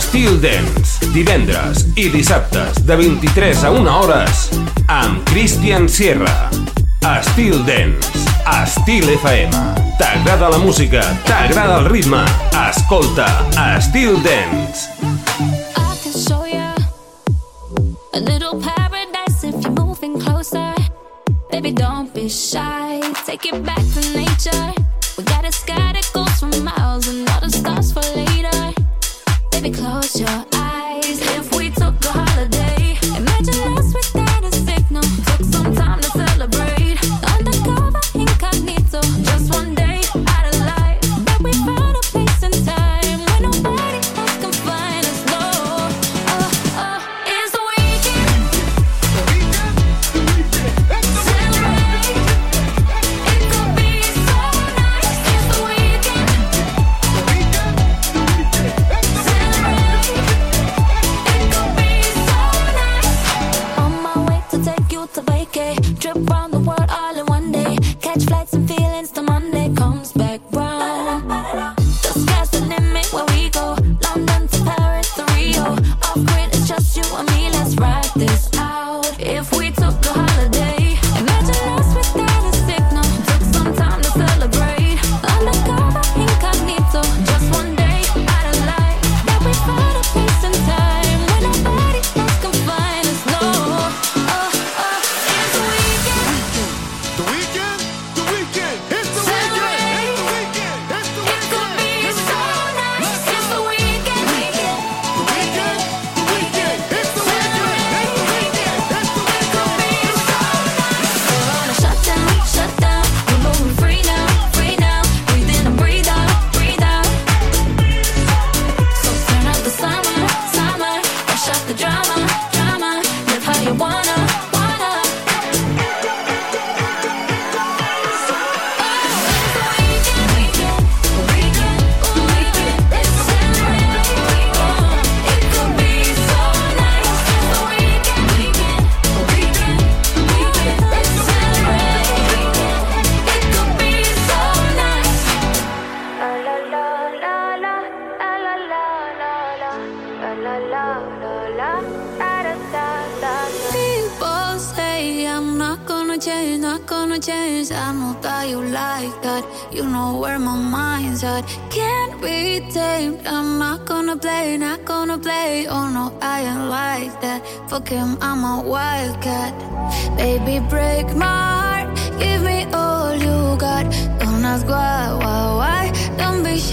Steel Dance, divendres i dissabtes de 23 a 1 hores amb Christian Sierra. Steel Dance, Estil FM. T'agrada la música, t'agrada el ritme. Escolta Steel Dance. A little paradise if closer. Baby, don't be shy. Take it back to nature. We got a sky that goes for miles and all the stars for later. Baby, close your eyes.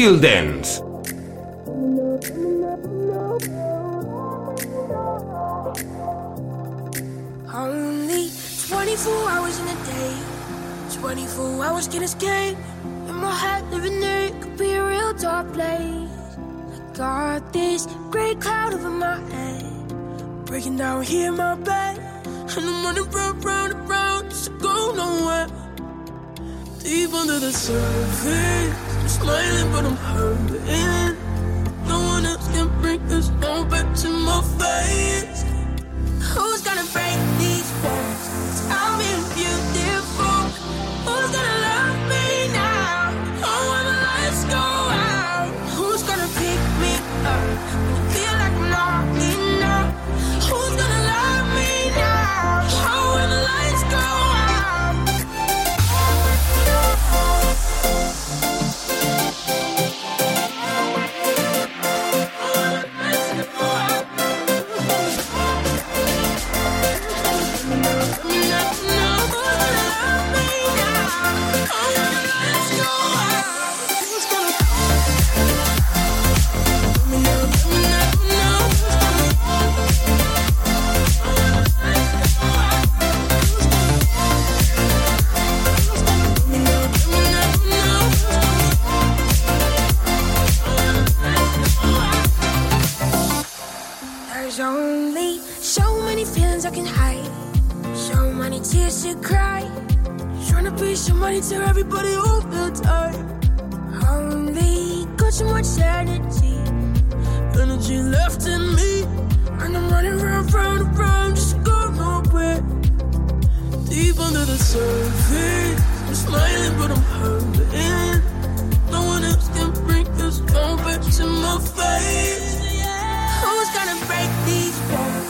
shield ends. Only 24 hours in a day, 24 hours can escape. In my head, living there could be a real dark place. I got this gray cloud over my head, breaking down here in my bed. And I'm running round, round, round, just to go nowhere. Deep under the surface smiling, but I'm hurting. No one else can bring this all back to my face. Who's gonna break these walls? I'll be you. Everybody tear everybody off feels time. Only got too much energy, energy left in me, and I'm running round, round, round, just go nowhere. Deep under the surface, I'm smiling but I'm hurting. No one else can bring this back to my face. Who's gonna break these bones?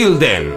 Till then,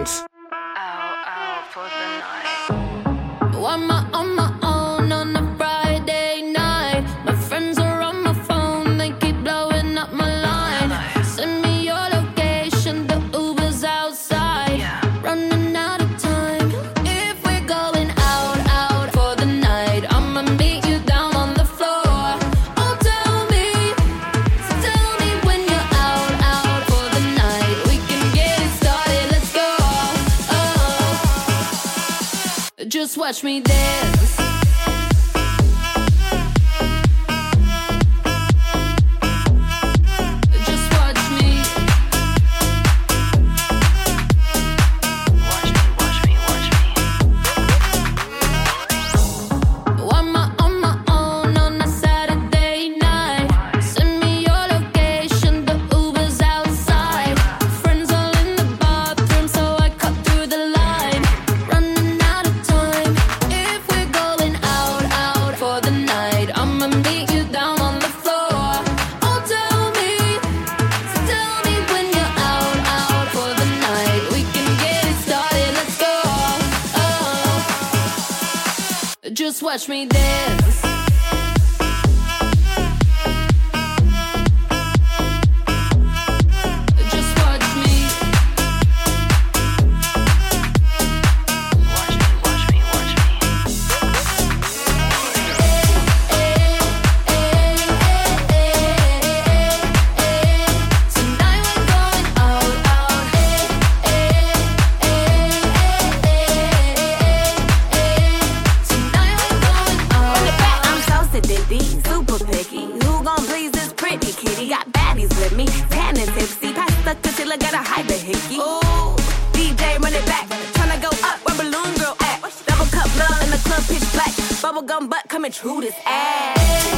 butt coming through this ass.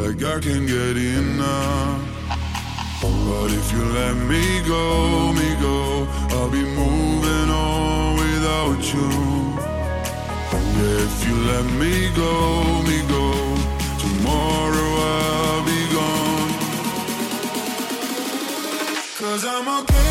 Like I can get enough. But if you let me go, me go, I'll be moving on without you. Yeah, if you let me go, me go, tomorrow I'll be gone. Cause I'm okay.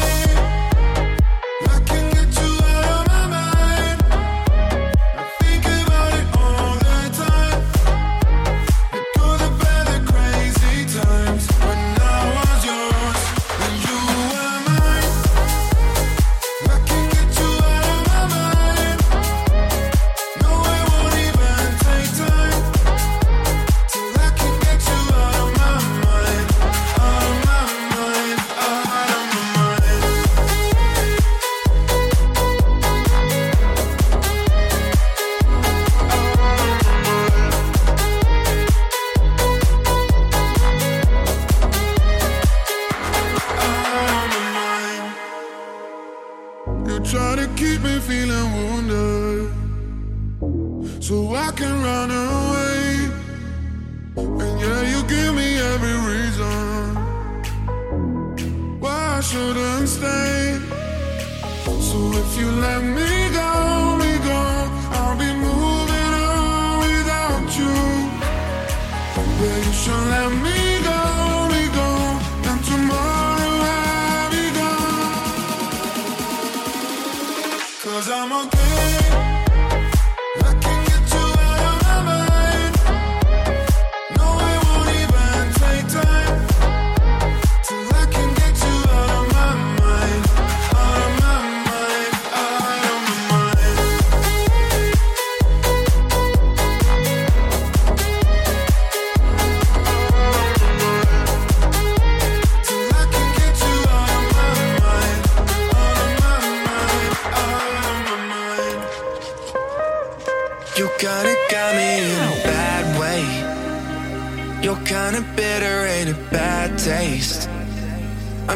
feeling wounded. So I can run away. And yeah, you give me every reason why I shouldn't stay. So if you let me.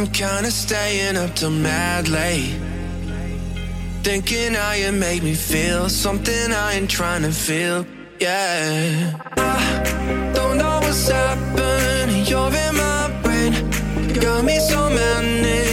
I'm kinda staying up till mad late. Thinking how you make me feel something I ain't trying to feel. Yeah. I don't know what's happening. You're in my brain. Got me so manic.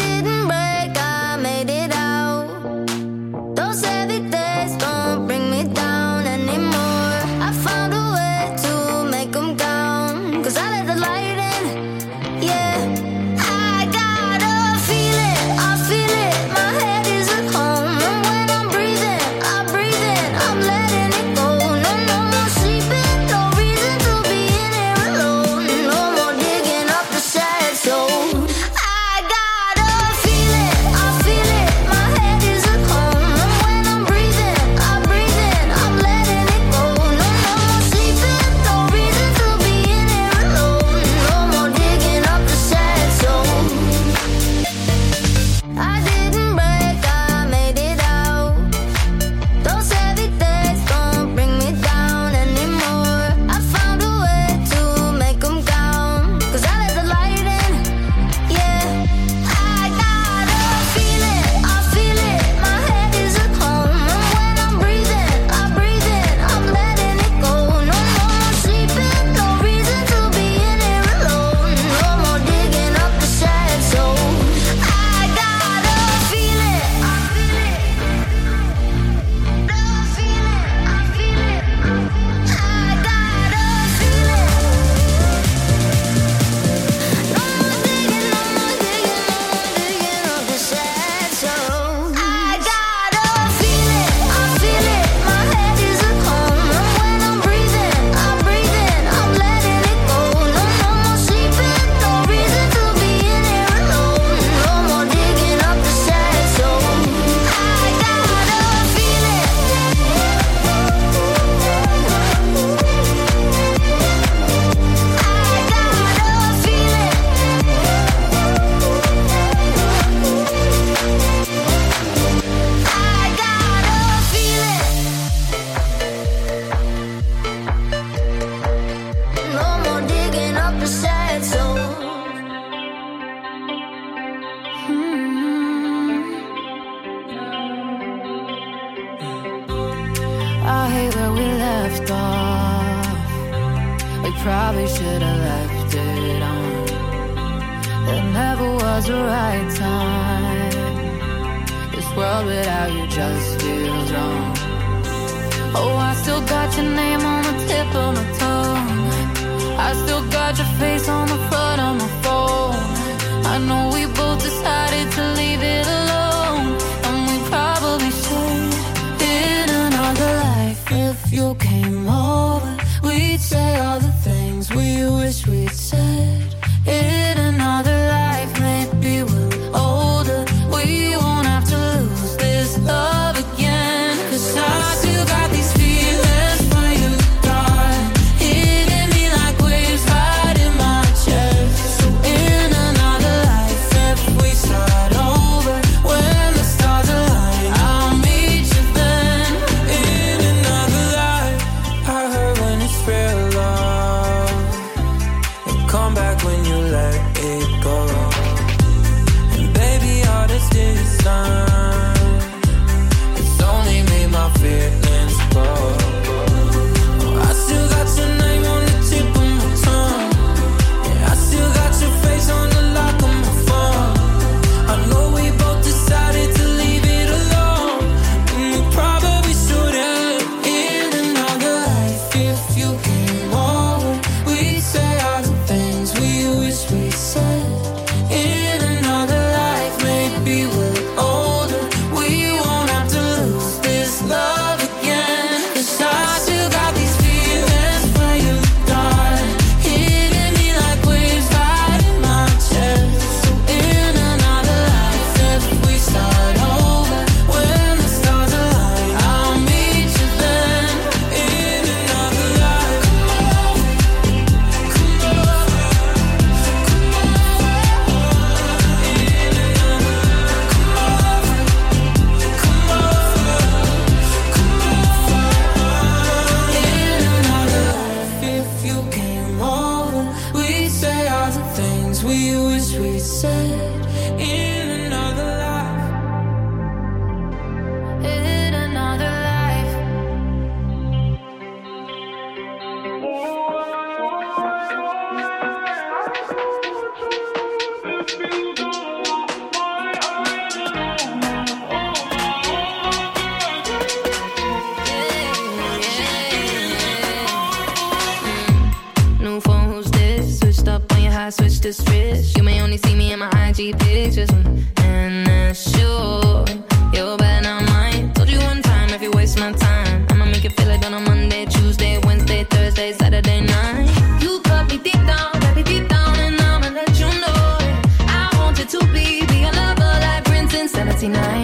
1799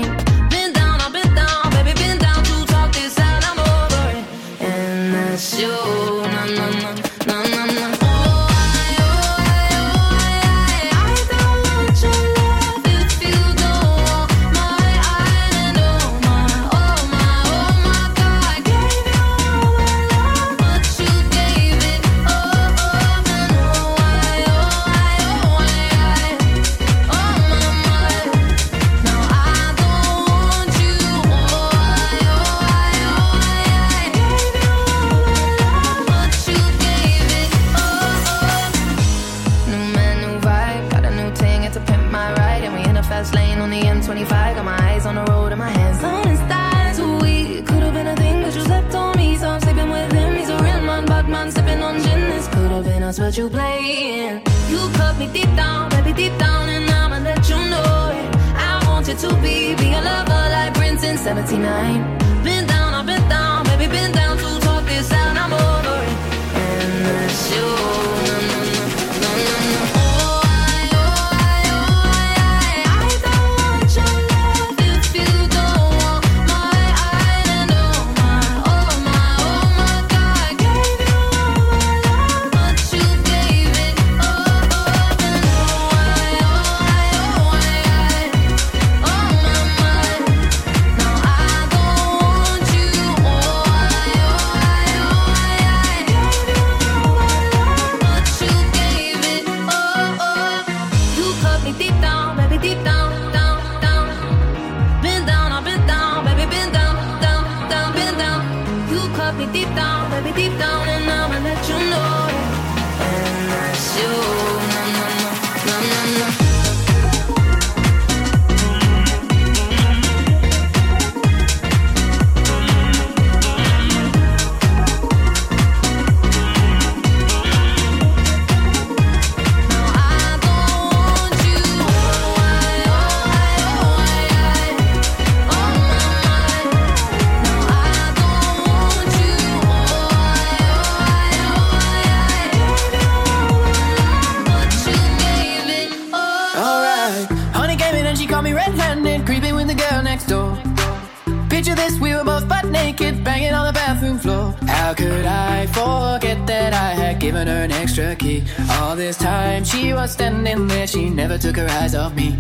took her eyes off me.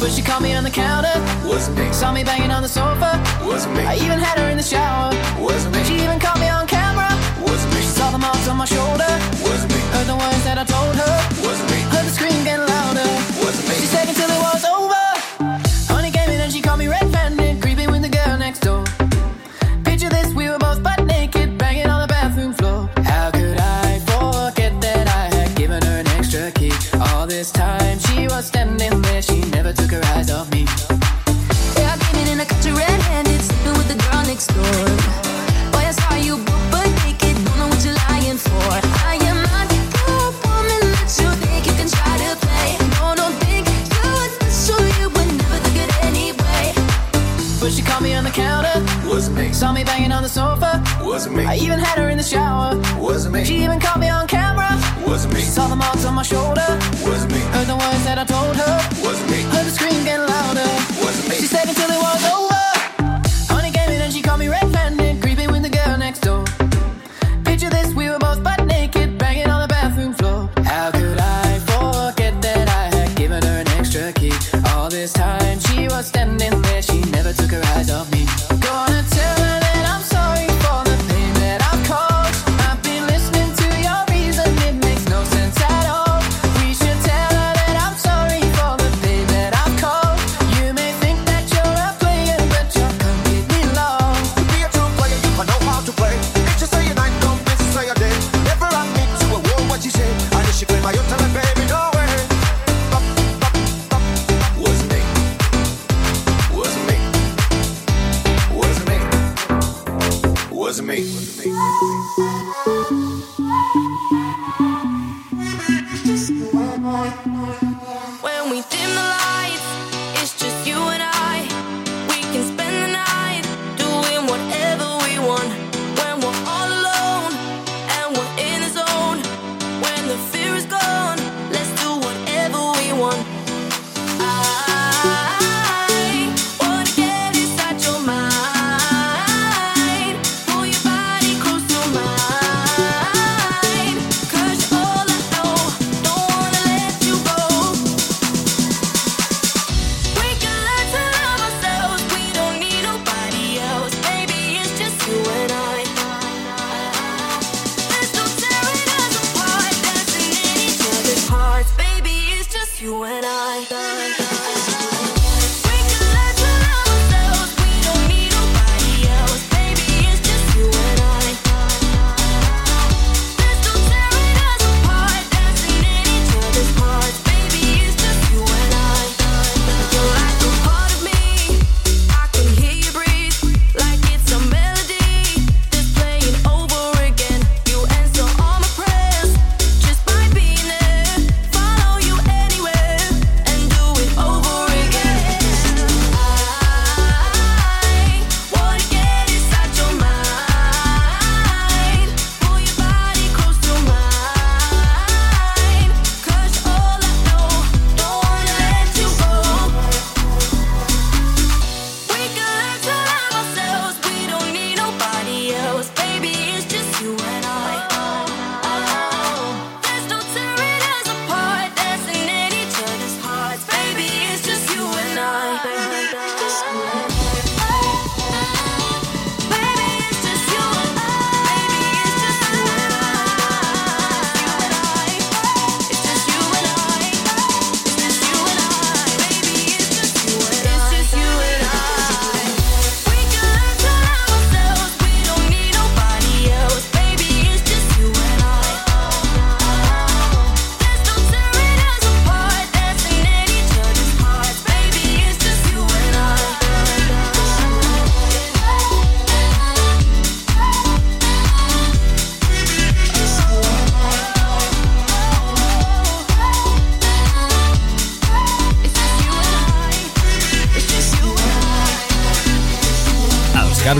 But she caught me on the counter. Wasn't me. Saw me banging on the sofa. Wasn't me. I even had her in the shower. Wasn't me. She even caught me on camera. Wasn't me. She saw the marks on my shoulder. Wasn't me. Heard the words that I told her.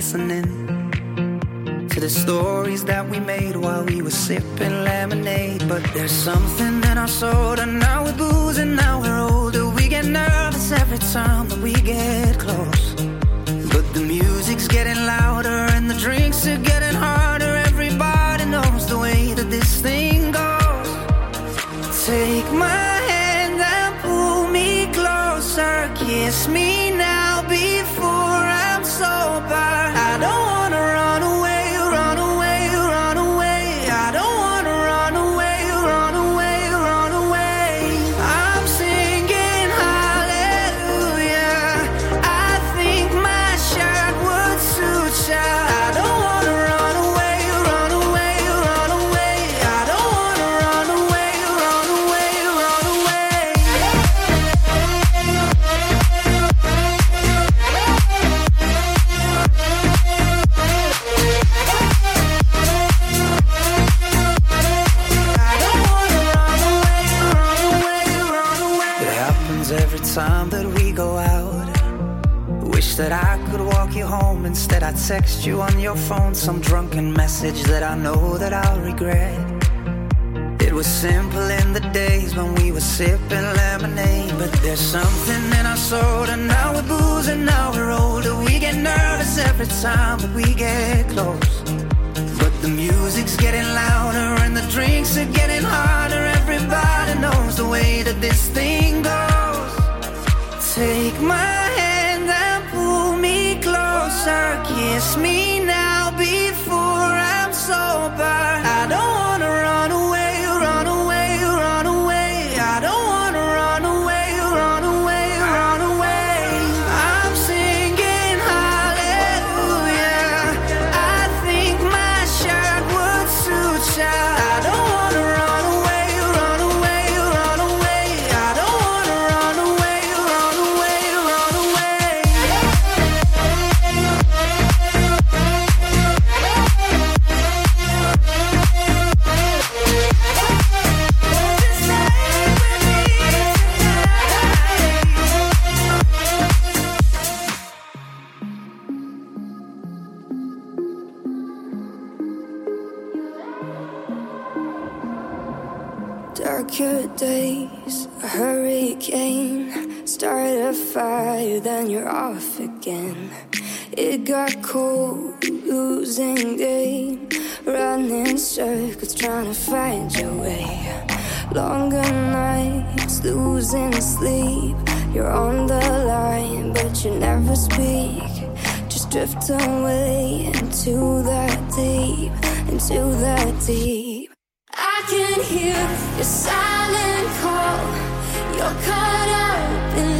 listening to the stories that we made while we were sipping lemonade. But there's something in our soda now we're boozing, now we're older. We get nervous every time that we get close. But the music's getting louder and the drinks are getting harder. Everybody knows the way that this thing goes. Take my hand and pull me closer, kiss me text you on your phone some drunken message that I know that I'll regret. It was simple in the days when we were sipping lemonade, but there's something in our soul, and now we're boozing, now we're older. We get nervous every time that we get close. But the music's getting louder and the drinks are getting harder. Everybody knows the way that this thing goes. Take my closer. Kiss me fire, then you're off again. It got cold, losing game, running circles, trying to find your way. Longer nights, losing sleep. You're on the line, but you never speak. Just drift away into that deep, into that deep. I can hear your silent call. You're caught up in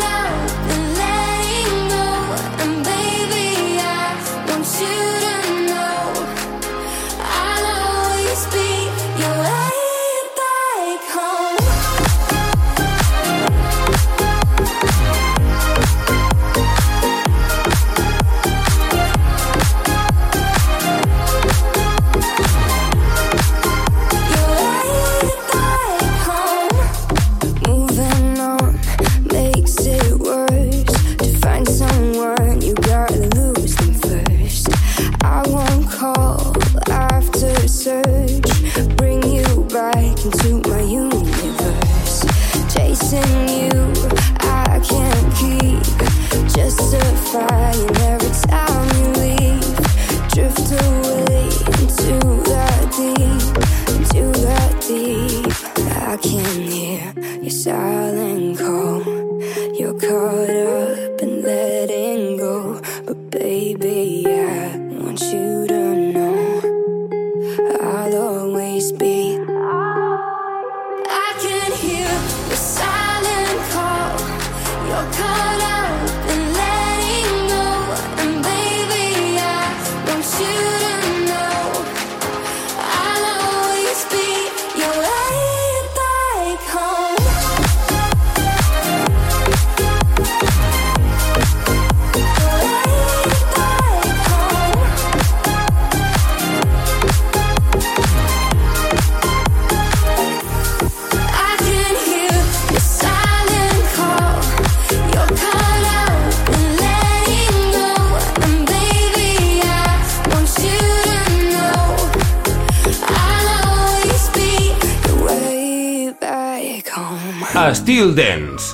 search. Bring you back into my universe. Chasing you, I can't keep. Justifying every time you leave. Drift away into that deep, into that deep. I can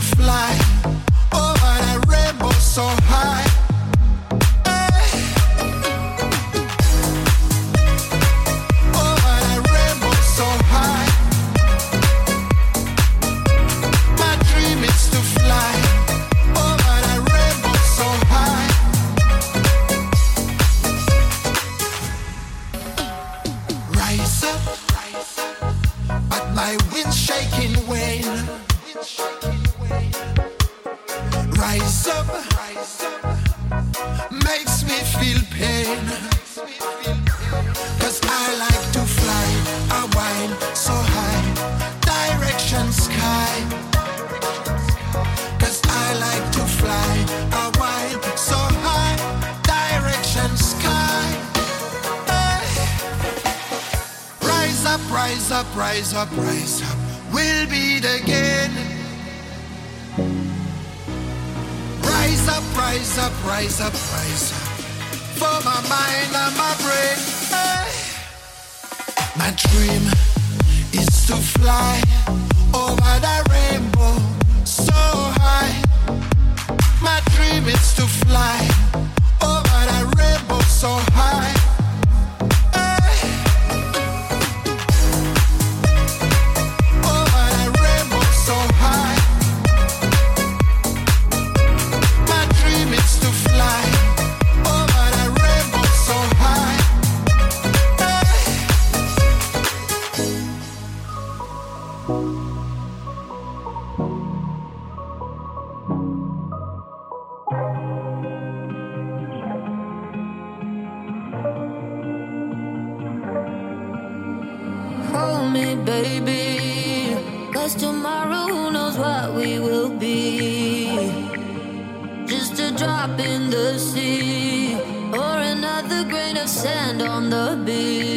To fly me, baby. Cause tomorrow, who knows what we will be? Just a drop in the sea, or another grain of sand on the beach.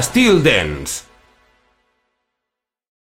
Styl Dance.